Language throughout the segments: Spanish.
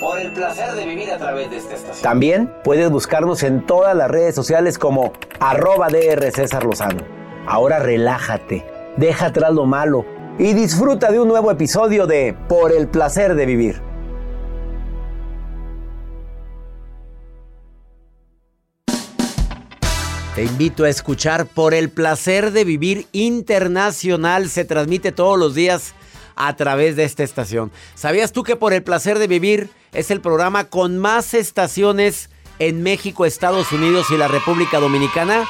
Por el placer de vivir a través de esta estación. También puedes buscarnos en todas las redes sociales como arroba DR César Lozano. Ahora relájate, deja atrás lo malo y disfruta de un nuevo episodio de Por el placer de vivir. Te invito a escuchar Por el placer de vivir internacional. Se transmite todos los días a través de esta estación. ¿Sabías tú que Por el placer de vivir es el programa con más estaciones en México, Estados Unidos y la República Dominicana?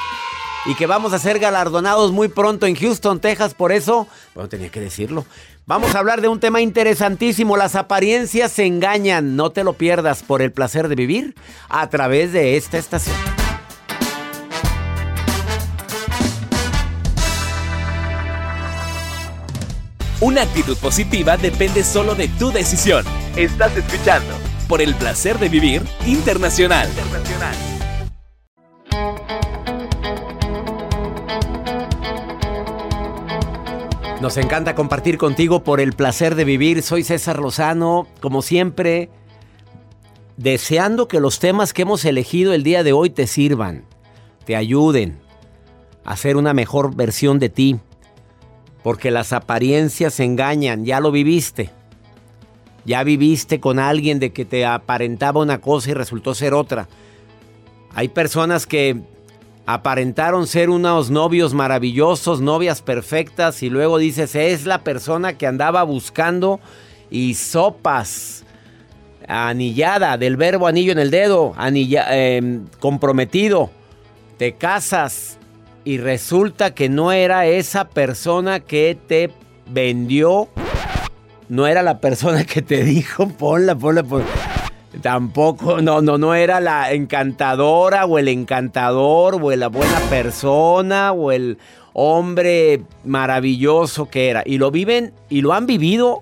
Y que vamos a ser galardonados muy pronto en Houston, Texas. Por eso, bueno, tenía que decirlo. Vamos a hablar de un tema interesantísimo. Las apariencias se engañan. No te lo pierdas por el placer de vivir a través de esta estación. Una actitud positiva depende solo de tu decisión. Estás escuchando por el placer de vivir internacional. Nos encanta compartir contigo por el placer de vivir. Soy César Lozano, como siempre, deseando que los temas que hemos elegido el día de hoy te sirvan, te ayuden a ser una mejor versión de ti porque las apariencias engañan, ya lo viviste. Ya viviste con alguien de que te aparentaba una cosa y resultó ser otra. Hay personas que aparentaron ser unos novios maravillosos, novias perfectas y luego dices, es la persona que andaba buscando y sopas. Anillada, del verbo anillo en el dedo, em, comprometido. Te casas, y resulta que no era esa persona que te vendió, no era la persona que te dijo, ponla, ponla, ponla. Tampoco, no, no, no era la encantadora o el encantador o la buena persona o el hombre maravilloso que era. Y lo viven y lo han vivido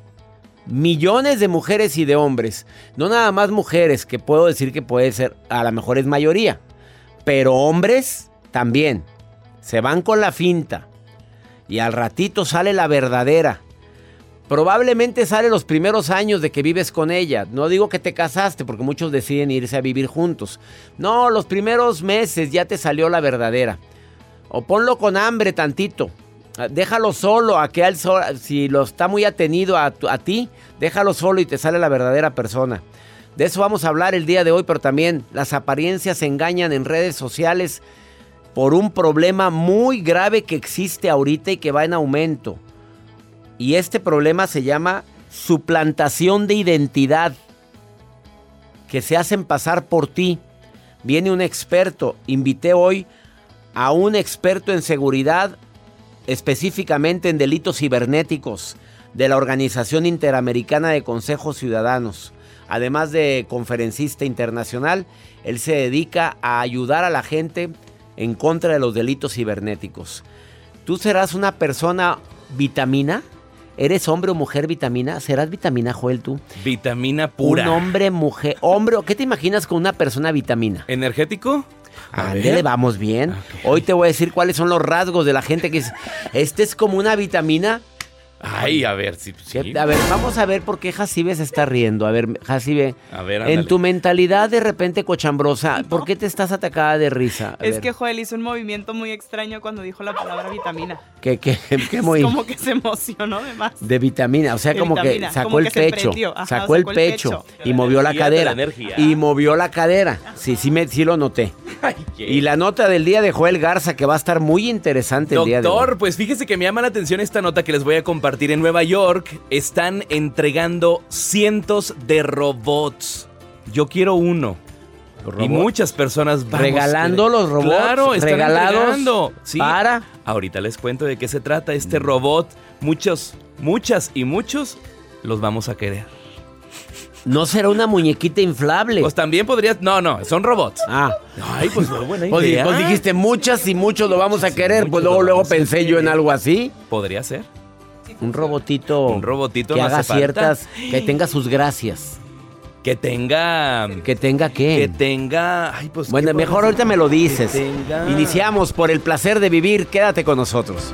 millones de mujeres y de hombres. No nada más mujeres, que puedo decir que puede ser, a lo mejor es mayoría, pero hombres también. Se van con la finta. Y al ratito sale la verdadera. Probablemente sale los primeros años de que vives con ella. No digo que te casaste, porque muchos deciden irse a vivir juntos. No, los primeros meses ya te salió la verdadera. O ponlo con hambre tantito. Déjalo solo, a que él si lo está muy atenido a ti, déjalo solo y te sale la verdadera persona. De eso vamos a hablar el día de hoy, pero también las apariencias engañan en redes sociales por un problema muy grave que existe ahorita y que va en aumento. Y este problema se llama suplantación de identidad, que se hacen pasar por ti. Viene un experto, invité hoy a un experto en seguridad, específicamente en delitos cibernéticos, de la Organización Interamericana de Consejos Ciudadanos. Además de conferencista internacional, él se dedica a ayudar a la gente en contra de los delitos cibernéticos. ¿Tú serás una persona vitamina? ¿Eres hombre o mujer vitamina? ¿Serás vitamina, Joel, tú? Vitamina pura. Un hombre, mujer. Hombre, ¿qué te imaginas con una persona vitamina? ¿Energético? Ver, vamos bien. Hoy te voy a decir cuáles son los rasgos de la gente que es. Este es como una vitamina Ay, a ver, si. Sí, A ver, vamos a ver por qué Jacibe se está riendo. A ver, Jacibe. A ver, En tu mentalidad de repente cochambrosa, ¿por qué te estás atacada de risa? es que Joel hizo un movimiento muy extraño cuando dijo la palabra vitamina. ¿Qué, qué, qué muy... Como que se emocionó de más. De vitamina, o sea, como que sacó el pecho. sacó, el pecho, y movió la cadera. y movió la cadera. Sí, sí, me, sí lo noté. y la nota del día de Joel Garza, que va a estar muy interesante el día de hoy. Doctor, pues fíjese que me llama la atención esta nota que les voy a compartir en Nueva York, están entregando cientos de robots. Yo quiero uno. Y muchas personas regalando los robots. Claro, están regalados Sí. Para. Ahorita les cuento de qué se trata este robot. Muchos, muchas y muchos los vamos a querer. No será una muñequita inflable. Pues también podrías. No, no, son robots. Ah. Ay, pues buena pues, idea. Pues, dijiste muchas y muchos lo vamos a querer. Pues luego, luego pensé yo en algo así. Podría ser. Un robotito. Un robotito que haga ciertas. Que tenga sus gracias. Que tenga. ¿Que tenga qué? Que tenga. Ay, pues. Bueno, mejor ahorita me lo dices. Iniciamos por el placer de vivir. Quédate con nosotros.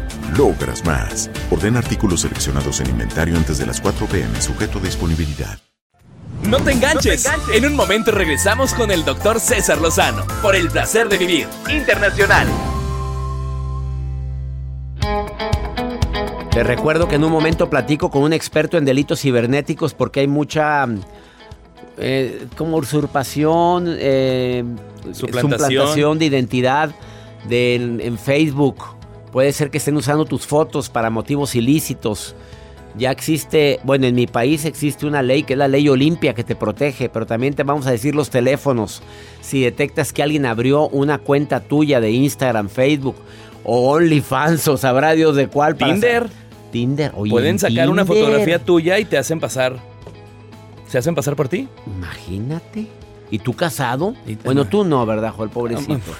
logras más. Orden artículos seleccionados en inventario antes de las 4 pm, sujeto a disponibilidad. No te, enganches. En un momento regresamos con el doctor César Lozano por el placer de vivir internacional. Te recuerdo que en un momento platico con un experto en delitos cibernéticos porque hay mucha eh, como usurpación, eh, suplantación. de identidad en Facebook Puede ser que estén usando tus fotos para motivos ilícitos. Ya existe, bueno, en mi país existe una ley que es la ley Olimpia que te protege, pero también te vamos a decir los teléfonos. Si detectas que alguien abrió una cuenta tuya de Instagram, Facebook o OnlyFans o sabrá Dios de cuál. Tinder. Tinder. Oye, Pueden sacar una fotografía tuya y te hacen pasar. ¿Se hacen pasar por ti? Imagínate. ¿Y tú casado? bueno, tú no, ¿verdad, Joel? Pobrecito.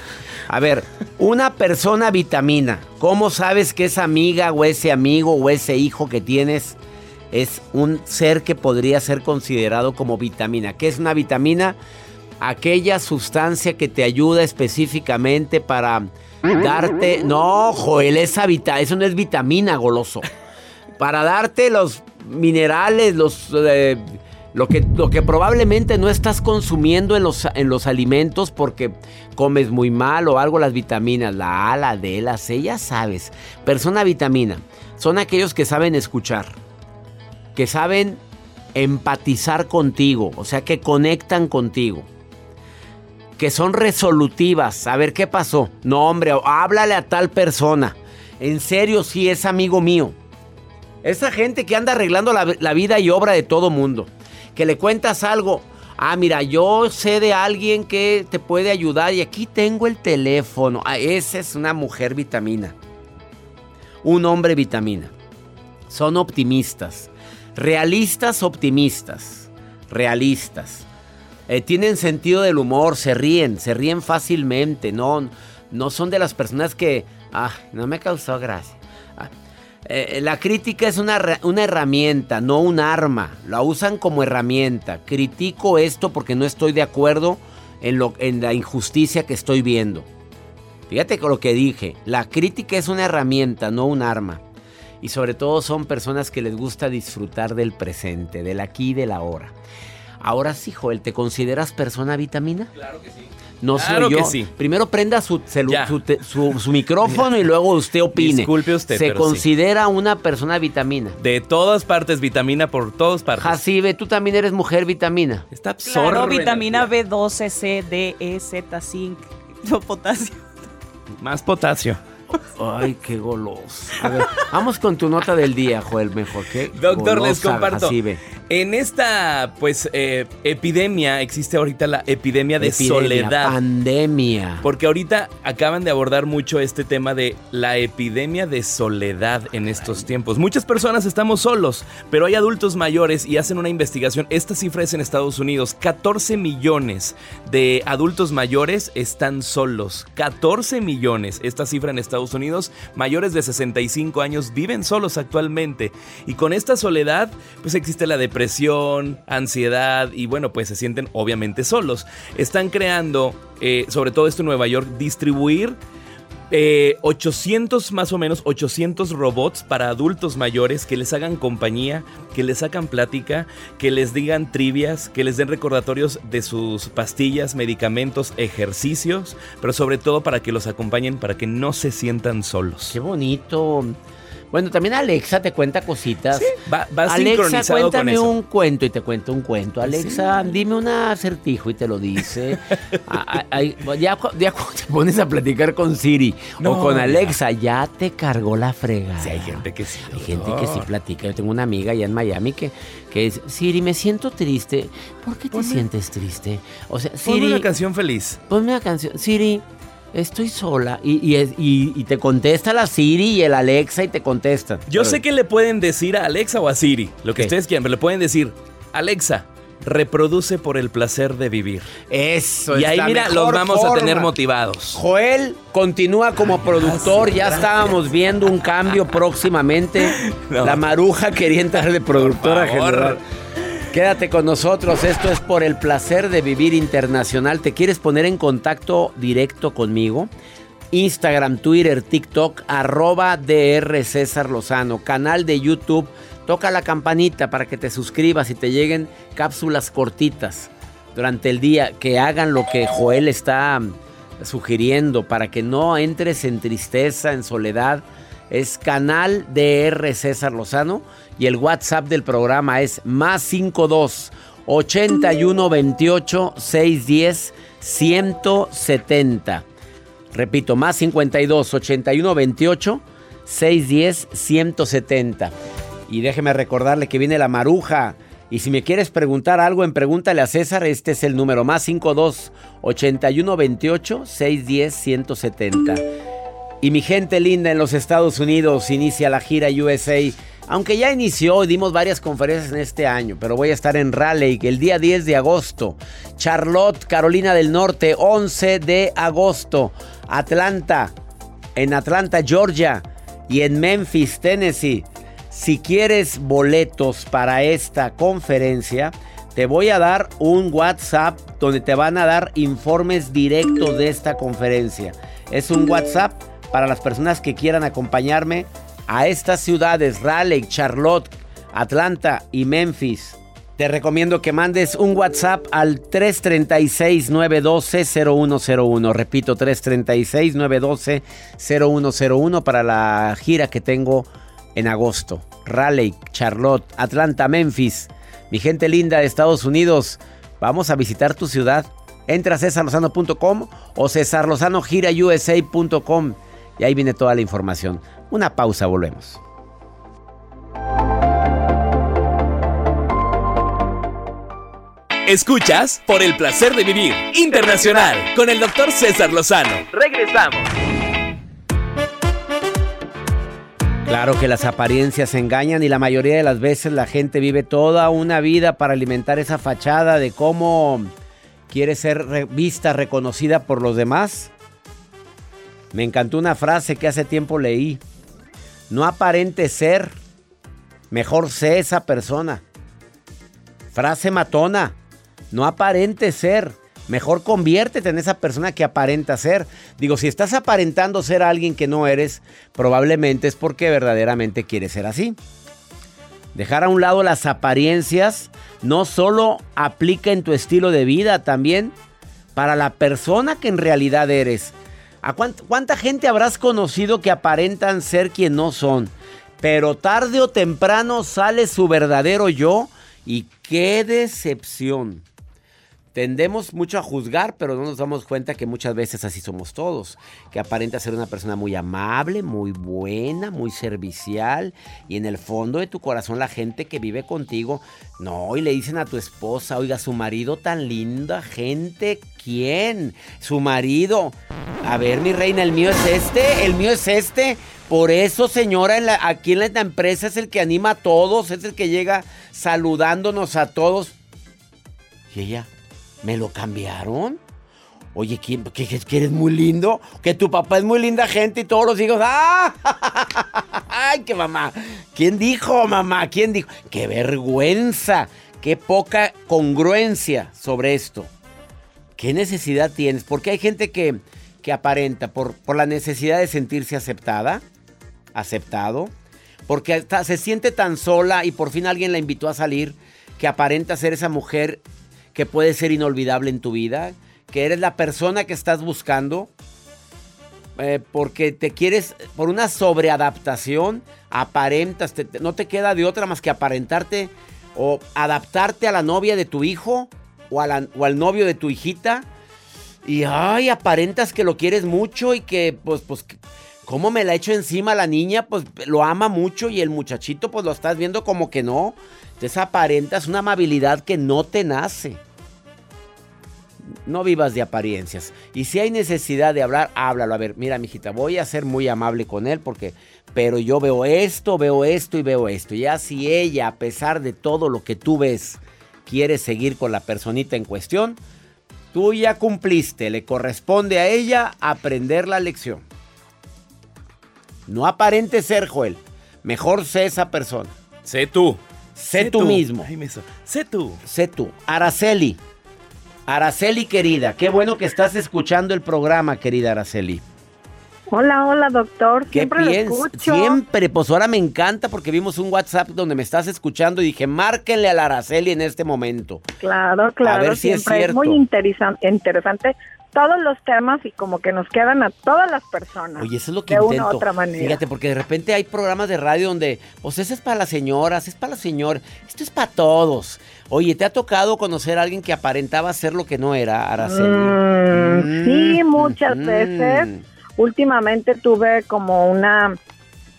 A ver, una persona vitamina, ¿cómo sabes que esa amiga o ese amigo o ese hijo que tienes es un ser que podría ser considerado como vitamina? ¿Qué es una vitamina? Aquella sustancia que te ayuda específicamente para darte... No, Joel, esa eso no es vitamina, goloso. Para darte los minerales, los... Eh, lo que, lo que probablemente no estás consumiendo en los, en los alimentos porque comes muy mal o algo, las vitaminas, la A, la D, la C, ya sabes. Persona vitamina son aquellos que saben escuchar, que saben empatizar contigo, o sea, que conectan contigo, que son resolutivas. A ver qué pasó. No, hombre, háblale a tal persona. En serio, sí, es amigo mío. Esa gente que anda arreglando la, la vida y obra de todo mundo. Que le cuentas algo. Ah, mira, yo sé de alguien que te puede ayudar y aquí tengo el teléfono. Ah, esa es una mujer vitamina. Un hombre vitamina. Son optimistas. Realistas, optimistas. Realistas. Eh, tienen sentido del humor, se ríen, se ríen fácilmente. No, no son de las personas que... Ah, no me causó gracia. Eh, la crítica es una, una, herramienta, no un arma. La usan como herramienta. Critico esto porque no estoy de acuerdo en, lo, en la injusticia que estoy viendo. Fíjate con lo que dije. La crítica es una herramienta, no un arma. Y sobre todo son personas que les gusta disfrutar del presente, del aquí y del ahora. Ahora sí, Joel, ¿te consideras persona vitamina? Claro que sí. No claro soy yo. Que sí. Primero prenda su, su, su, micrófono y luego usted opine. Disculpe usted. Se considera una persona vitamina. De todas partes, vitamina por todas partes. Jacibe, tú también eres mujer vitamina. Está Claro, vitamina B12, C, D, E, Z, zinc, potasio. Más potasio. Ay, qué. A ver, vamos con tu nota del día, Joel, mejor. ¿qué? Doctor, les comparto. En esta, pues, eh, epidemia, existe ahorita la epidemia de soledad. Pandemia. Porque ahorita acaban de abordar mucho este tema de la epidemia de soledad en estos tiempos. Muchas personas estamos solos, pero hay adultos mayores y hacen una investigación. Esta cifra es en Estados Unidos. 14 millones de adultos mayores están solos. 14 millones. Esta cifra en Estados Unidos, mayores de 65 años viven solos actualmente. Y con esta soledad, pues existe la depresión depresión, ansiedad y bueno, pues se sienten obviamente solos. Están creando, eh, sobre todo esto en Nueva York, distribuir 800 eh, más o menos, 800 robots para adultos mayores que les hagan compañía, que les hagan plática, que les digan trivias, que les den recordatorios de sus pastillas, medicamentos, ejercicios, pero sobre todo para que los acompañen, para que no se sientan solos. Qué bonito. Bueno, también Alexa te cuenta cositas. Sí, va, Alexa, cuéntame un cuento y te cuento un cuento. Alexa, dime un acertijo y te lo dice. ya, ya, te pones a platicar con Siri o con Alexa, ya te cargó la frega. Sí, hay gente que sí. Hay gente que sí platica. Yo tengo una amiga allá en Miami que, que es, Siri, me siento triste. ¿Por qué te sientes triste? O sea, Siri... Ponme una canción feliz. Ponme una canción. Siri estoy sola. Y, y, te contesta la Siri y el Alexa y te contestan. Yo sé que le pueden decir a Alexa o a Siri, lo que ustedes quieran, pero le pueden decir, Alexa, reproduce por el placer de vivir. Eso Y ahí mira, los vamos a tener motivados. Joel continúa como productor, ya estábamos viendo un cambio próximamente. La maruja quería entrar de productora general. Quédate con nosotros, esto es por el placer de vivir internacional. ¿Te quieres poner en contacto directo conmigo? Instagram, Twitter, TikTok, arroba DR César Lozano, canal de YouTube. Toca la campanita para que te suscribas y te lleguen cápsulas cortitas durante el día que hagan lo que Joel está sugiriendo para que no entres en tristeza, en soledad. Es canal DR César Lozano y el WhatsApp del programa es más 52 81 28 610 170. Repito, más 52 81 28 610 170. Y déjeme recordarle que viene la maruja. Y si me quieres preguntar algo en Pregúntale a César, este es el número más 52 81 28 610 170. Y mi gente linda en los Estados Unidos inicia la gira USA aunque ya inició, dimos varias conferencias en este año, pero voy a estar en Raleigh el día 10 de agosto. Charlotte, Carolina del Norte, 11 de agosto. Atlanta, en Atlanta, Georgia. Y en Memphis, Tennessee. Si quieres boletos para esta conferencia, te voy a dar un WhatsApp donde te van a dar informes directos de esta conferencia. Es un WhatsApp para las personas que quieran acompañarme a estas ciudades, Raleigh, Charlotte, Atlanta y Memphis. Te recomiendo que mandes un WhatsApp al 336-912-0101. Repito, 336-912-0101 para la gira que tengo en agosto. Raleigh, Charlotte, Atlanta, Memphis. Mi gente linda de Estados Unidos, vamos a visitar tu ciudad. Entra a cesarlozano.com o cesarlozanogirausa.com y ahí viene toda la información. Una pausa, volvemos. Escuchas por el placer de vivir internacional con el doctor César Lozano. Regresamos. Claro que las apariencias engañan y la mayoría de las veces la gente vive toda una vida para alimentar esa fachada de cómo quiere ser vista, reconocida por los demás. Me encantó una frase que hace tiempo leí. No aparente ser, mejor sé esa persona. Frase matona. No aparente ser. Mejor conviértete en esa persona que aparenta ser. Digo, si estás aparentando ser alguien que no eres, probablemente es porque verdaderamente quieres ser así. Dejar a un lado las apariencias no solo aplica en tu estilo de vida, también para la persona que en realidad eres. ¿A cuánta gente habrás conocido que aparentan ser quien no son? Pero tarde o temprano sale su verdadero yo y qué decepción. Tendemos mucho a juzgar, pero no nos damos cuenta que muchas veces así somos todos. Que aparenta ser una persona muy amable, muy buena, muy servicial. Y en el fondo de tu corazón la gente que vive contigo, no, y le dicen a tu esposa, oiga, su marido tan linda, gente, ¿quién? Su marido. A ver, mi reina, el mío es este, el mío es este. Por eso, señora, aquí en la empresa es el que anima a todos, es el que llega saludándonos a todos. Y ella... ¿Me lo cambiaron? Oye, ¿quién, que, que, eres muy lindo, que tu papá es muy linda gente y todos los hijos. ¡Ah! ¡Ay, qué mamá! ¿Quién dijo, mamá? ¿Quién dijo? ¡Qué vergüenza! ¡Qué poca congruencia sobre esto! ¿Qué necesidad tienes? Porque hay gente que, que aparenta por, por la necesidad de sentirse aceptada, aceptado, porque se siente tan sola y por fin alguien la invitó a salir que aparenta ser esa mujer que puede ser inolvidable en tu vida, que eres la persona que estás buscando, eh, porque te quieres, por una sobreadaptación, aparentas, no te queda de otra más que aparentarte o adaptarte a la novia de tu hijo o, al novio de tu hijita. Y ay, aparentas que lo quieres mucho y que, pues, pues, ¿cómo me la echo encima la niña? Pues lo ama mucho y el muchachito, pues lo estás viendo como que no. Entonces aparentas una amabilidad que no te nace. No vivas de apariencias. Y si hay necesidad de hablar, háblalo. A ver, mira, mijita, voy a ser muy amable con él porque. Pero yo veo esto, veo esto y veo esto. Ya si ella, a pesar de todo lo que tú ves, quiere seguir con la personita en cuestión, tú ya cumpliste. Le corresponde a ella aprender la lección. No aparente ser, Joel. Mejor sé esa persona. Sé tú. Sé, tú, mismo. sé tú. Sé tú. Araceli. Araceli, querida. Qué bueno que estás escuchando el programa, querida Araceli. Hola, hola, doctor. Siempre lo escucho. Siempre. Pues ahora me encanta porque vimos un WhatsApp donde me estás escuchando y dije, márquenle a la Araceli en este momento. Claro, claro. A ver si es cierto. Es muy interesante todos los temas y como que nos quedan a todas las personas. Oye, eso es lo que de intento. Una u otra manera. Fíjate, porque de repente hay programas de radio donde, pues ese es para las señoras, es para los señores, esto es para todos. Oye, ¿te ha tocado conocer a alguien que aparentaba ser lo que no era, Araceli? Mm, sí, muchas veces. Últimamente tuve como una,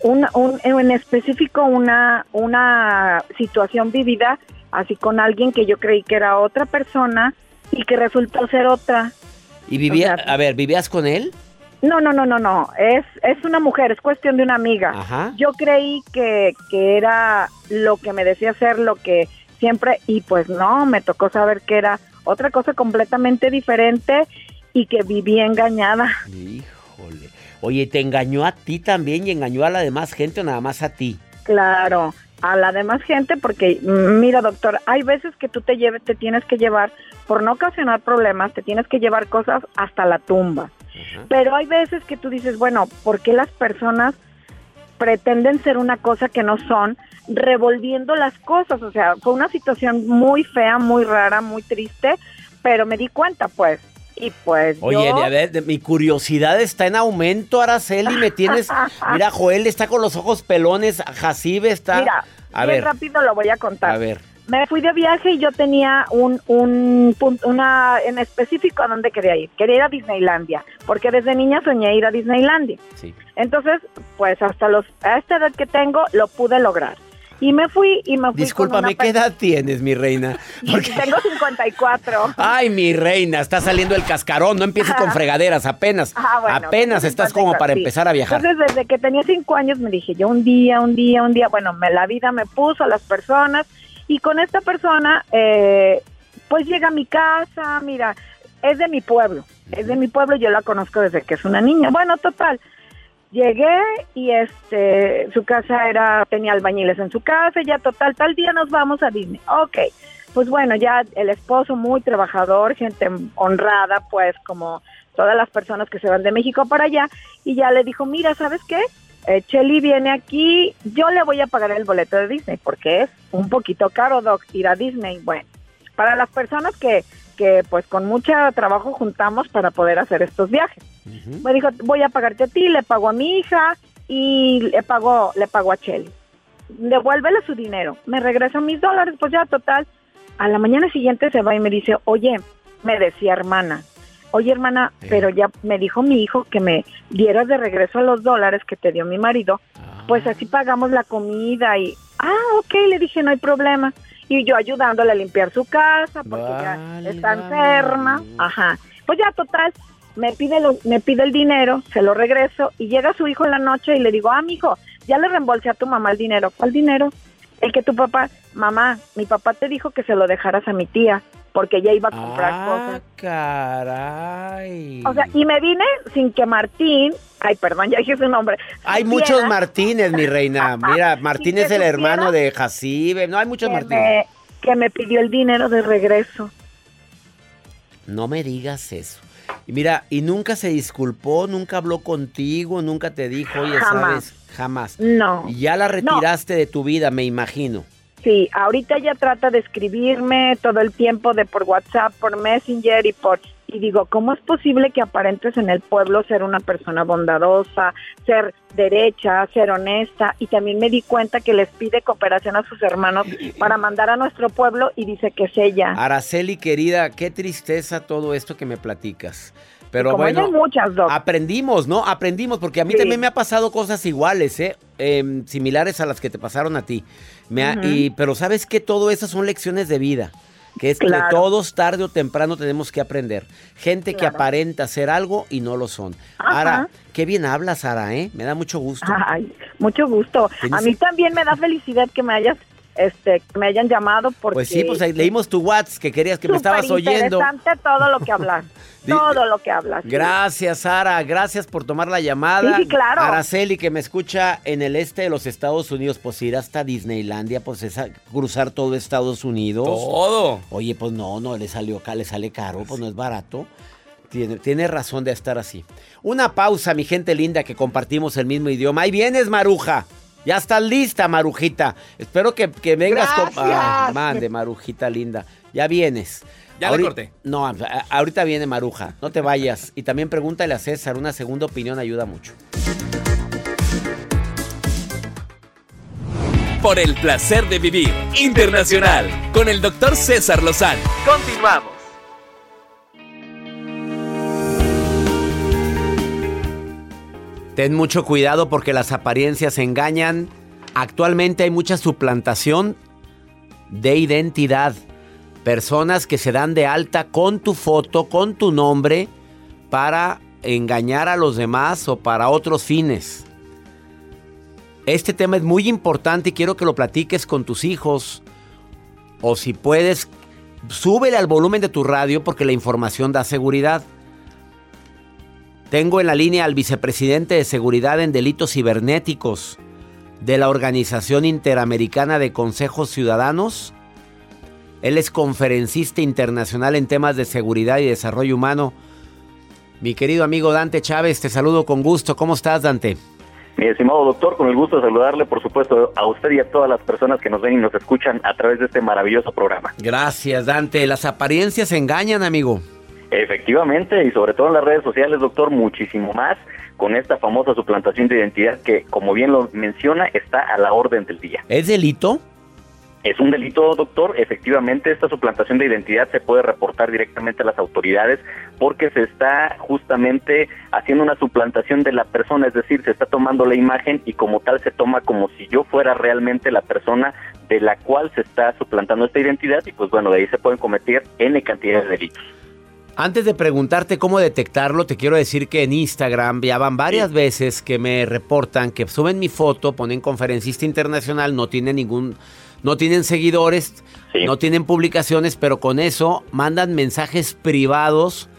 un, en específico una, una situación vivida así con alguien que yo creí que era otra persona y que resultó ser otra. ¿Y vivía, a ver, vivías con él? No, no, no, no, no. Es, es una mujer, es cuestión de una amiga. Yo creí que, que era lo que me decía ser lo que siempre, y pues no, me tocó saber que era otra cosa completamente diferente y que vivía engañada. Híjole. Oye, ¿te engañó a ti también y engañó a la demás gente o nada más a ti? Claro, a la demás gente porque, mira doctor, hay veces que tú te, lleves, te tienes que llevar por no ocasionar problemas, te tienes que llevar cosas hasta la tumba. Pero hay veces que tú dices, bueno, ¿por qué las personas pretenden ser una cosa que no son, revolviendo las cosas? O sea, fue una situación muy fea, muy rara, muy triste, pero me di cuenta, pues. Y pues Oye, a ver, mi curiosidad está en aumento, Araceli, me tienes... Mira, Joel está con los ojos pelones, Jacibe está... Mira, a ver. rápido lo voy a contar. A ver me fui de viaje y yo tenía un, un punto, una en específico a dónde quería ir. Quería ir a Disneylandia, porque desde niña soñé ir a Disneylandia. Sí. Entonces, pues hasta los a esta edad que tengo lo pude lograr. Y me fui y me fui Discúlpame, ¿qué edad tienes, mi reina? Porque... Tengo 54. Ay, mi reina, está saliendo el cascarón, no empieces con fregaderas, apenas. Ah, bueno, apenas estás como para sí. empezar a viajar. Entonces, desde que tenía cinco años me dije, yo un día, un día, un día, bueno, me, la vida me puso a las personas y con esta persona, eh, pues llega a mi casa, mira, es de mi pueblo, es de mi pueblo, yo la conozco desde que es una niña. Bueno, total, llegué y este, su casa era, tenía albañiles en su casa, y ya total, tal día nos vamos a Disney. Ok, pues bueno, ya el esposo muy trabajador, gente honrada, pues como todas las personas que se van de México para allá, y ya le dijo, mira, ¿sabes qué? Eh, Chelly viene aquí, yo le voy a pagar el boleto de Disney, porque es un poquito caro, Doc, ir a Disney. Bueno, para las personas que, que pues con mucho trabajo juntamos para poder hacer estos viajes. Me dijo, voy a pagarte a ti, le pago a mi hija y le pago, le pago a Chelly. Devuélvele su dinero, me regresa mis dólares, pues ya total. A la mañana siguiente se va y me dice, oye, me decía hermana, oye hermana, pero ya me dijo mi hijo que me dieras de regreso los dólares que te dio mi marido, pues así pagamos la comida y, ah, ok, le dije, no hay problema. Y yo ayudándole a limpiar su casa porque ya está enferma, ajá. Pues ya total, me pide, lo, me pide el dinero, se lo regreso y llega su hijo en la noche y le digo, ah, mi hijo, ya le reembolsé a tu mamá el dinero. ¿Cuál dinero? El que tu papá, mamá, mi papá te dijo que se lo dejaras a mi tía porque ella iba a comprar ah, cosas. caray. O sea, y me vine sin que Martín, ay, perdón, ya dije su nombre. Hay supiera muchos Martínez, mi reina. Mira, Martín es el hermano de Jacibe. No, hay muchos Martínez. me, que me pidió el dinero de regreso. No me digas eso. Y mira, y nunca se disculpó, nunca habló contigo, nunca te dijo, oye, Jamás. ¿sabes? Jamás. No. Y ya la retiraste de tu vida, me imagino. Sí, ahorita ella trata de escribirme todo el tiempo de por WhatsApp, por Messenger y por y digo, ¿cómo es posible que aparentes en el pueblo ser una persona bondadosa, ser derecha, ser honesta? Y también me di cuenta que les pide cooperación a sus hermanos para mandar a nuestro pueblo y dice que es ella. Araceli, querida, qué tristeza todo esto que me platicas. Pero Como bueno, muchas, Doc. aprendimos, ¿no? Aprendimos, porque a mí Sí. también me ha pasado cosas iguales, ¿eh? Em, similares a las que te pasaron a ti. Me ha- y, pero sabes que todo eso son lecciones de vida. Que es que Claro. todos tarde o temprano tenemos que aprender. Gente que aparenta ser algo y no lo son. Ajá. Ahora, qué bien hablas, Sara, ¿eh? Me da mucho gusto. Ay, mucho gusto. A mí también me da felicidad que me hayas este que me hayan llamado porque Pues sí, pues ahí leímos tu WhatsApp que querías que me estabas oyendo. Superinteresante todo lo que hablas. Todo lo que hablas. sí. Gracias, Sara. Gracias por tomar la llamada. Sí, sí, claro. Araceli, que me escucha en el este de los Estados Unidos, pues ir hasta Disneylandia, pues es a- cruzar todo Estados Unidos. Todo. Oye, pues no, no, le salió acá, le sale caro, pues no es barato. Tiene, tiene razón de estar así. Una pausa, mi gente linda, que compartimos el mismo idioma. Ahí vienes, Maruja. Ya estás lista, Marujita. Espero que, que vengas con. Gracias. Ah, mande, Marujita linda. Ya vienes. Ya le Ahori- corté. No, a- ahorita viene Maruja. No te vayas. Y también pregúntale a César. Una segunda opinión ayuda mucho. Por el placer de vivir internacional con el doctor César Lozano. Continuamos. Ten mucho cuidado porque las apariencias engañan. Actualmente hay mucha suplantación de identidad. Personas que se dan de alta con tu foto, con tu nombre, para engañar a los demás o para otros fines. Este tema es muy importante y quiero que lo platiques con tus hijos. O si puedes, súbele al volumen de tu radio porque la información da seguridad. Tengo en la línea al vicepresidente de Seguridad en Delitos Cibernéticos de la Organización Interamericana de Consejos Ciudadanos. Él es conferencista internacional en temas de seguridad y desarrollo humano. Mi querido amigo Dante Chávez, te saludo con gusto. ¿Cómo estás, Dante? Mi estimado doctor, con el gusto de saludarle, por supuesto, a usted y a todas las personas que nos ven y nos escuchan a través de este maravilloso programa. Gracias, Dante. Las apariencias engañan, amigo. Efectivamente, y sobre todo en las redes sociales, doctor, muchísimo más con esta famosa suplantación de identidad que, como bien lo menciona, está a la orden del día. ¿Es delito? Es un delito, doctor. Efectivamente, esta suplantación de identidad se puede reportar directamente a las autoridades porque se está justamente haciendo una suplantación de la persona, es decir, se está tomando la imagen y como tal se toma como si yo fuera realmente la persona de la cual se está suplantando esta identidad y pues bueno, de ahí se pueden cometer N cantidad de delitos. Antes de preguntarte cómo detectarlo, te quiero decir que en Instagram ya van varias veces que me reportan que suben mi foto, ponen conferencista internacional, no tiene ningún no tienen seguidores, no tienen publicaciones, pero con eso mandan mensajes privados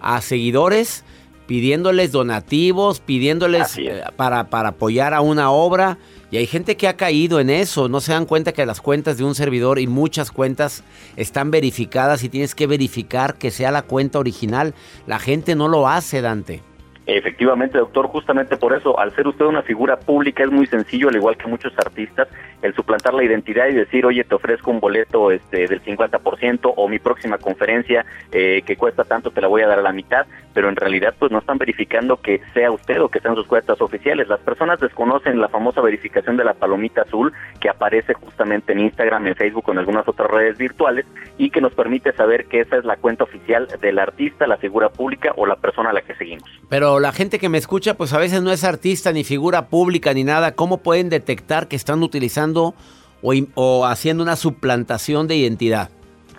a seguidores pidiéndoles donativos, pidiéndoles eh, para, para apoyar a una obra. Y hay gente que ha caído en eso, no se dan cuenta que las cuentas de un servidor y muchas cuentas están verificadas y tienes que verificar que sea la cuenta original. La gente no lo hace, Dante. Efectivamente, doctor, justamente por eso, al ser usted una figura pública es muy sencillo, al igual que muchos artistas, el suplantar la identidad y decir, oye, te ofrezco un boleto este, del 50% o mi próxima conferencia eh, que cuesta tanto te la voy a dar a la mitad, pero en realidad pues no están verificando que sea usted o que sean sus cuentas oficiales. Las personas desconocen la famosa verificación de la palomita azul que aparece justamente en Instagram, en Facebook en algunas otras redes virtuales y que nos permite saber que esa es la cuenta oficial del artista, la figura pública o la persona a la que seguimos. Pero la gente que me escucha, pues a veces no es artista ni figura pública ni nada. ¿Cómo pueden detectar que están utilizando o, o haciendo una suplantación de identidad?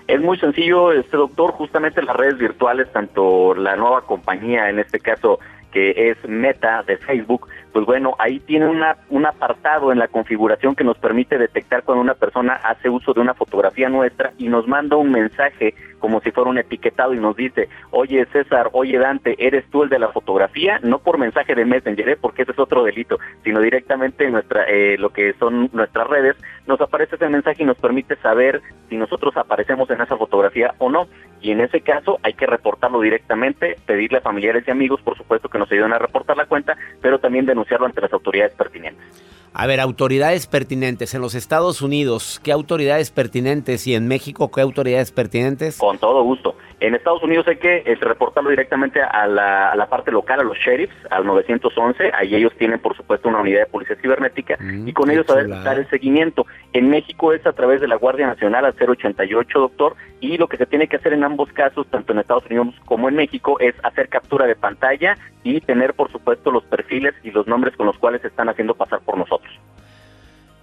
Es muy sencillo, este doctor, justamente las redes virtuales, tanto la nueva compañía, en este caso que es Meta de Facebook, pues bueno, ahí tiene una, un apartado en la configuración que nos permite detectar cuando una persona hace uso de una fotografía nuestra y nos manda un mensaje como si fuera un etiquetado y nos dice, oye César, oye Dante, ¿eres tú el de la fotografía? No por mensaje de Messenger, ¿eh? porque ese es otro delito, sino directamente en nuestra, eh, lo que son nuestras redes, nos aparece ese mensaje y nos permite saber si nosotros aparecemos en esa fotografía o no. Y en ese caso hay que reportarlo directamente, pedirle a familiares y amigos, por supuesto, que nos ayuden a reportar la cuenta, pero también denunciarlo ante las autoridades pertinentes. A ver, autoridades pertinentes en los Estados Unidos, ¿qué autoridades pertinentes? Y en México, ¿qué autoridades pertinentes? Con todo gusto. En Estados Unidos hay que este, reportarlo directamente a la, parte local, a los sheriffs, al 911. Ahí ellos tienen, por supuesto, una unidad de policía cibernética mm, y con ellos saber dar el seguimiento. En México es a través de la Guardia Nacional al 088, doctor, y lo que se tiene que hacer en ambos casos, tanto en Estados Unidos como en México, es hacer captura de pantalla y tener, por supuesto, los perfiles y los nombres con los cuales se están haciendo pasar por nosotros.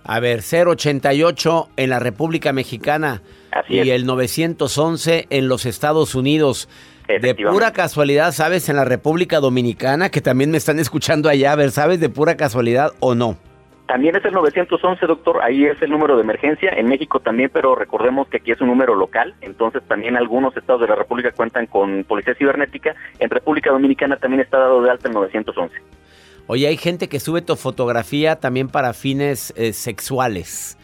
A ver, 088 en la República Mexicana y el 911 en los Estados Unidos. De pura casualidad, ¿sabes? En la República Dominicana, que también me están escuchando allá, a ver, ¿sabes de pura casualidad o no? También es el 911, doctor, ahí es el número de emergencia, en México también, pero recordemos que aquí es un número local, entonces también algunos estados de la República cuentan con policía cibernética, en República Dominicana también está dado de alta el 911. Oye, hay gente que sube tu fotografía también para fines eh, sexuales.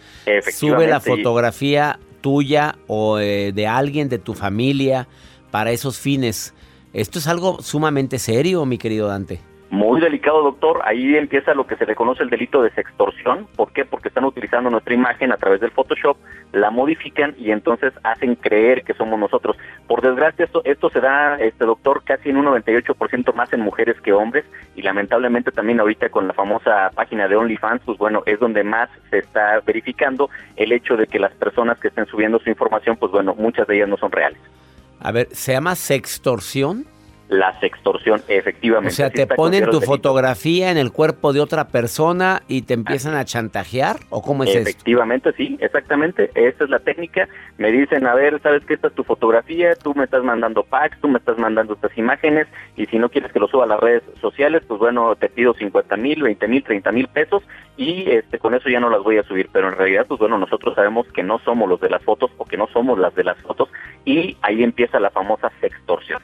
Sube la fotografía tuya o eh, de alguien de tu familia para esos fines. Esto es algo sumamente serio, mi querido Dante. Muy delicado, doctor. Ahí empieza lo que se le conoce el delito de sextorsión. ¿Por qué? Porque están utilizando nuestra imagen a través del Photoshop, la modifican y entonces hacen creer que somos nosotros. Por desgracia, esto, esto se da, este doctor, casi en un 98% más en mujeres que hombres y lamentablemente también ahorita con la famosa página de OnlyFans, pues bueno, es donde más se está verificando el hecho de que las personas que estén subiendo su información, pues bueno, muchas de ellas no son reales. A ver, ¿se llama sextorsión? La sextorsión, efectivamente. O sea, te ponen tu fotografía en el cuerpo de otra persona y te empiezan a chantajear, ¿o cómo es Efectivamente, sí, exactamente. Esa es la técnica. Me dicen, a ver, ¿sabes qué? Esta es tu fotografía, tú me estás mandando packs, tú me estás mandando estas imágenes, y si no quieres que lo suba a las redes sociales, pues bueno, te pido 50 mil, 20 mil, 30 mil pesos, y este, con eso ya no las voy a subir. Pero en realidad, pues bueno, nosotros sabemos que no somos los de las fotos o que no somos las de las fotos, y ahí empieza la famosa sextorsión.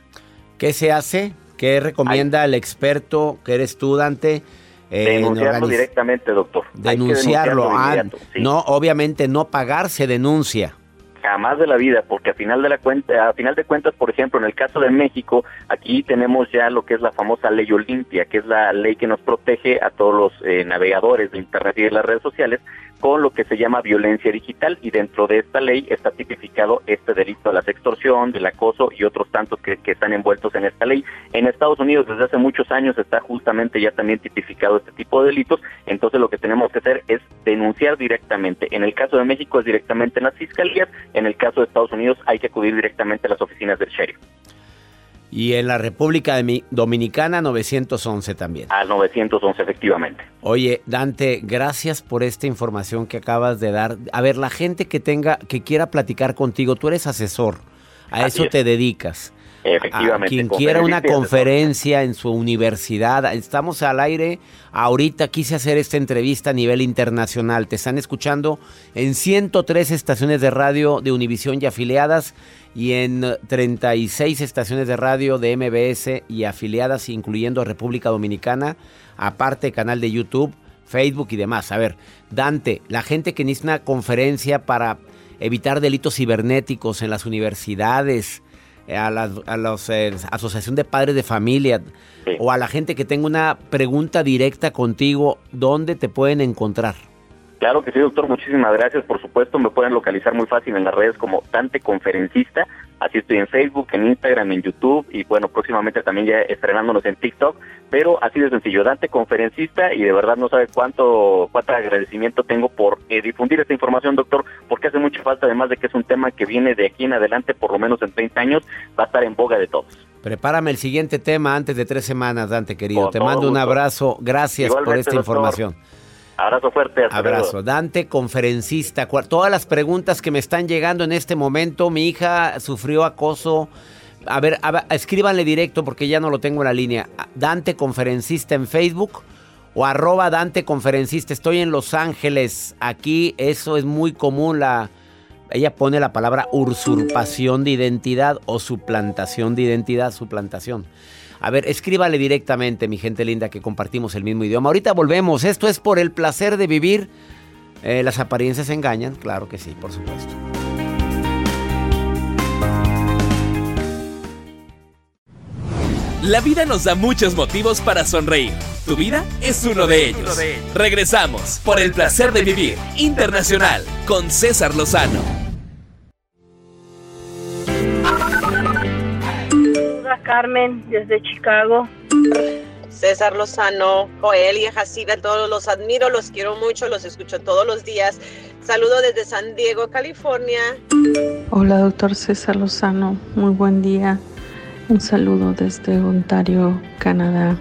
¿Qué se hace? ¿Qué recomienda el experto que eres tú, Dante? denunciarlo directamente, doctor. Denunciarlo. Ah, no, obviamente no pagar se denuncia jamás de la vida, porque a final de la cuenta, a final de cuentas, por ejemplo, en el caso de México, aquí tenemos ya lo que es la famosa ley Olimpia, que es la ley que nos protege a todos los eh, navegadores de internet y de las redes sociales con lo que se llama violencia digital y dentro de esta ley está tipificado este delito de la extorsión, del acoso y otros tantos que, que están envueltos en esta ley. En Estados Unidos desde hace muchos años está justamente ya también tipificado este tipo de delitos, entonces lo que tenemos que hacer es denunciar directamente. En el caso de México es directamente en las fiscalías, en el caso de Estados Unidos hay que acudir directamente a las oficinas del sheriff. Y en la República Dominicana 911 también. Al 911 efectivamente. Oye, Dante, gracias por esta información que acabas de dar. A ver, la gente que tenga que quiera platicar contigo, tú eres asesor. A eso te dedicas. Efectivamente. A quien quiera una conferencia en su universidad. Estamos al aire. Ahorita quise hacer esta entrevista a nivel internacional. Te están escuchando en 103 estaciones de radio de Univisión y afiliadas y en 36 estaciones de radio de MBS y afiliadas, incluyendo República Dominicana, aparte canal de YouTube, Facebook y demás. A ver, Dante, la gente que necesita una conferencia para evitar delitos cibernéticos en las universidades, a la a eh, asociación de padres de familia o a la gente que tenga una pregunta directa contigo, ¿dónde te pueden encontrar? Claro que sí, doctor. Muchísimas gracias. Por supuesto, me pueden localizar muy fácil en las redes como Dante Conferencista. Así estoy en Facebook, en Instagram, en YouTube y bueno, próximamente también ya estrenándonos en TikTok. Pero así de sencillo, Dante Conferencista y de verdad no sabe cuánto, cuánto agradecimiento tengo por eh, difundir esta información, doctor, porque hace mucha falta, además de que es un tema que viene de aquí en adelante, por lo menos en 30 años, va a estar en boga de todos. Prepárame el siguiente tema antes de tres semanas, Dante, querido. Te mando un abrazo. Gracias por esta información. Abrazo fuerte. Abrazo. Dante, conferencista. Todas las preguntas que me están llegando en este momento. Mi hija sufrió acoso. A ver, escríbanle directo porque ya no lo tengo en la línea. Dante, conferencista en Facebook o arroba Dante, conferencista. Estoy en Los Ángeles. Aquí eso es muy común. La, ella pone la palabra usurpación de identidad o suplantación de identidad, suplantación. A ver, escríbale directamente, mi gente linda, que compartimos el mismo idioma. Ahorita volvemos. Esto es por el placer de vivir. Eh, las apariencias engañan, claro que sí, por supuesto. La vida nos da muchos motivos para sonreír. Tu vida es uno de ellos. Regresamos por el placer de vivir internacional con César Lozano. Carmen, desde Chicago. César Lozano, Joel y Jacida, todos los admiro, los quiero mucho, los escucho todos los días. Saludo desde San Diego, California. Hola, doctor César Lozano, muy buen día. Un saludo desde Ontario, Canadá.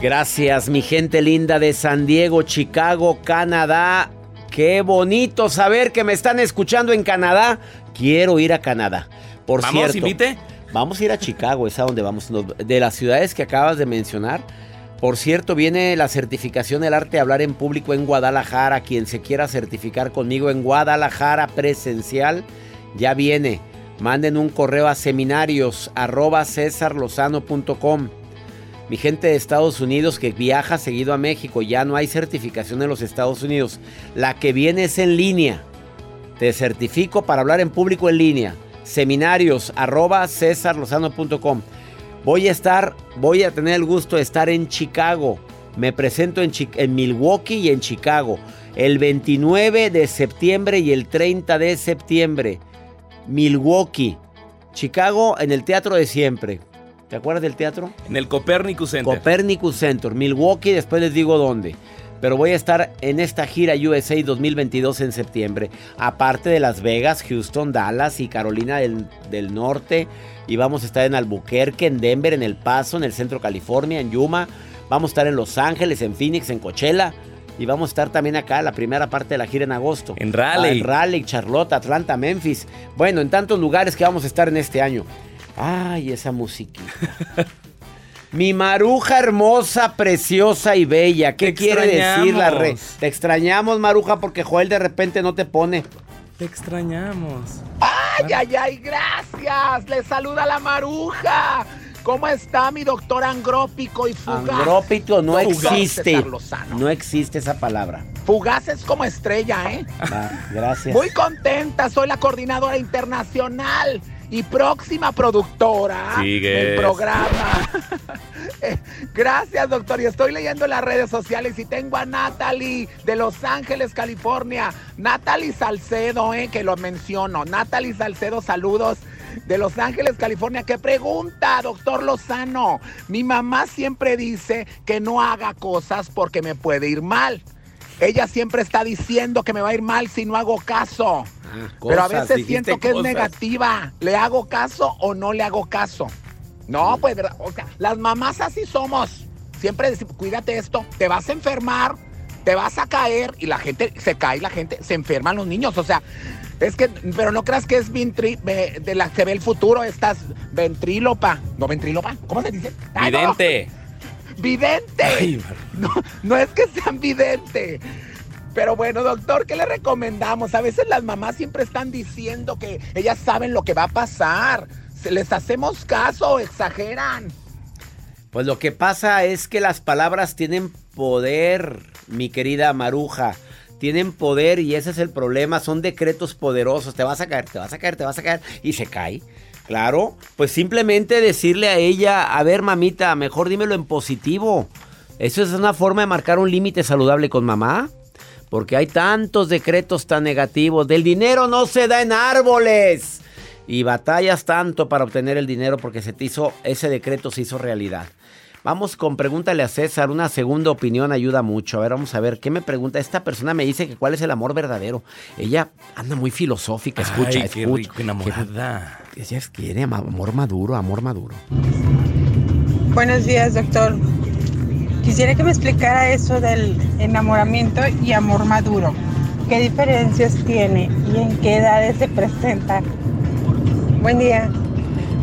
Gracias, mi gente linda de San Diego, Chicago, Canadá. Qué bonito saber que me están escuchando en Canadá. Quiero ir a Canadá. Por ¿Vamos, cierto, Vamos a ir a Chicago, es a donde vamos. De las ciudades que acabas de mencionar. Por cierto, viene la certificación del arte de hablar en público en Guadalajara. Quien se quiera certificar conmigo en Guadalajara presencial, ya viene. Manden un correo a seminarios arroba mi gente de Estados Unidos que viaja seguido a México, ya no hay certificación en los Estados Unidos. La que viene es en línea. Te certifico para hablar en público en línea. Seminarios arroba Voy a estar, voy a tener el gusto de estar en Chicago. Me presento en, en Milwaukee y en Chicago. El 29 de septiembre y el 30 de septiembre. Milwaukee. Chicago en el Teatro de Siempre. ¿Te acuerdas del teatro? En el Copernicus Center. Copernicus Center, Milwaukee, después les digo dónde. Pero voy a estar en esta gira USA 2022 en septiembre. Aparte de Las Vegas, Houston, Dallas y Carolina del, del, Norte. Y vamos a estar en Albuquerque, en Denver, en El Paso, en el centro California, en Yuma. Vamos a estar en Los Ángeles, en Phoenix, en Coachella. Y vamos a estar también acá, la primera parte de la gira en agosto. En Raleigh. Ah, en Raleigh, Charlotte, Atlanta, Memphis. Bueno, en tantos lugares que vamos a estar en este año. Ay, esa musiquita. Mi maruja hermosa, preciosa y bella. ¿Qué quiere decir la red? Te extrañamos, maruja, porque Joel de repente no te pone. Te extrañamos. ¡Ay, ay, ay! ¡Gracias! Le saluda la maruja. ¿Cómo está mi doctor angrópico y fugaz? Angrópico no existe. No existe esa palabra. Fugaz es como estrella, ¿eh? gracias. Muy contenta, soy la coordinadora internacional y próxima productora del programa. Eh, gracias, doctor. Y estoy leyendo las redes sociales y tengo a Natalie de Los Ángeles, California. Natalie Salcedo, eh, que lo menciono. Natalie Salcedo, saludos de Los Ángeles, California, que pregunta, doctor Lozano. Mi mamá siempre dice que no haga cosas porque me puede ir mal. Ella siempre está diciendo que me va a ir mal si no hago caso. Ah, Pero a veces siento que es negativa. ¿Le hago caso o no le hago caso? No, pues, las mamás así somos. Siempre decimos, cuídate esto, te vas a enfermar, te vas a caer y la gente se cae, la gente se enferman los niños. O sea, es que, pero no creas que es ventri, de la que ve el futuro, estás ventrílopa. ¿No ventrílopa? ¿Cómo se dice? Vidente. vidente. no, no es que sean vidente. Pero bueno, doctor, ¿qué le recomendamos? A veces las mamás siempre están diciendo que ellas saben lo que va a pasar. ¿Se les hacemos caso exageran? Pues lo que pasa es que las palabras tienen poder, mi querida Maruja tienen poder y ese es el problema, son decretos poderosos, te vas a caer, te vas a caer, te vas a caer y se cae. Claro, pues simplemente decirle a ella, a ver mamita, mejor dímelo en positivo. Eso es una forma de marcar un límite saludable con mamá. Porque hay tantos decretos tan negativos. Del dinero no se da en árboles. Y batallas tanto para obtener el dinero porque se te hizo, ese decreto se hizo realidad. Vamos con pregúntale a César, una segunda opinión ayuda mucho. A ver, vamos a ver, ¿qué me pregunta? Esta persona me dice que cuál es el amor verdadero. Ella anda muy filosófica, escucha, Ay, qué rico, enamorada. ella quiere amor maduro, amor maduro. Buenos días, doctor. Quisiera que me explicara eso del enamoramiento y amor maduro. ¿Qué diferencias tiene y en qué edades se presenta? Buen día.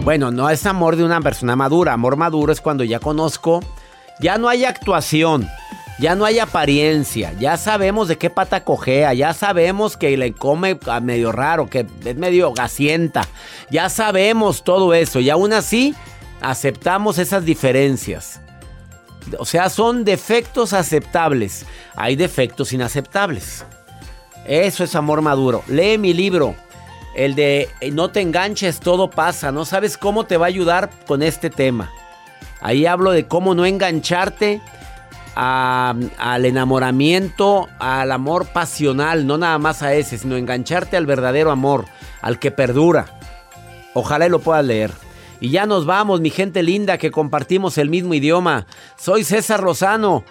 Bueno, no es amor de una persona madura. Amor maduro es cuando ya conozco, ya no hay actuación, ya no hay apariencia, ya sabemos de qué pata cojea, ya sabemos que le come medio raro, que es medio gasienta, ya sabemos todo eso y aún así aceptamos esas diferencias. O sea, son defectos aceptables. Hay defectos inaceptables. Eso es amor maduro. Lee mi libro. El de eh, no te enganches, todo pasa. No sabes cómo te va a ayudar con este tema. Ahí hablo de cómo no engancharte al enamoramiento, al amor pasional, no nada más a ese, sino engancharte al verdadero amor, al que perdura. Ojalá lo puedas leer. Y ya nos vamos, mi gente linda, que compartimos el mismo idioma. Soy César Lozano.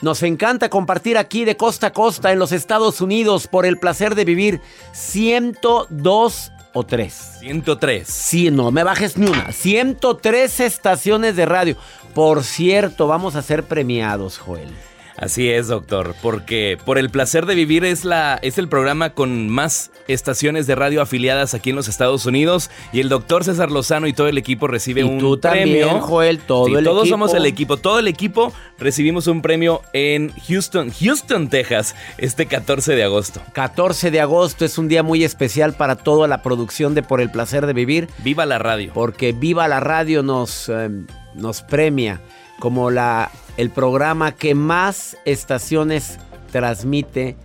Nos encanta compartir aquí de costa a costa en los Estados Unidos por el placer de vivir 102 o 3. 103. Sí, no me bajes ni una. 103 estaciones de radio. Por cierto, vamos a ser premiados, Joel. Así es, doctor, porque por el placer de vivir es la es el programa con más estaciones de radio afiliadas aquí en los Estados Unidos y el doctor César Lozano y todo el equipo recibe un tú premio. También, Joel, todo el todos equipo. somos el equipo, todo el equipo recibimos un premio en Houston, Houston, Texas, este 14 de agosto. 14 de agosto es un día muy especial para toda la producción de Por el placer de vivir. Viva la radio. Porque Viva la radio nos eh, nos premia como la el programa que más estaciones transmite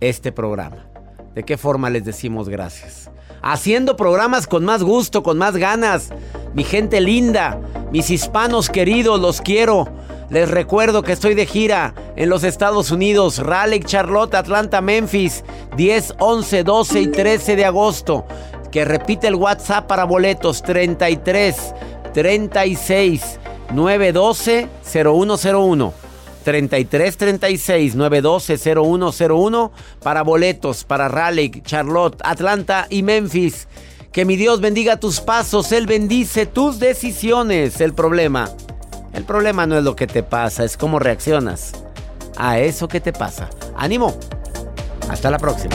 este programa. ¿De qué forma les decimos gracias? Haciendo programas con más gusto, con más ganas. Mi gente linda, mis hispanos queridos, los quiero. Les recuerdo que estoy de gira en los Estados Unidos, Raleigh, Charlotte, Atlanta, Memphis, 10, 11, 12 y 13 de agosto. Que repite el WhatsApp para boletos 33 36 912 0101. 33 36 912 0101 para boletos para Raleigh, Charlotte, Atlanta y Memphis. Que mi Dios bendiga tus pasos, Él bendice tus decisiones. El problema, el problema no es lo que te pasa, es cómo reaccionas a eso que te pasa. Ánimo. Hasta la próxima.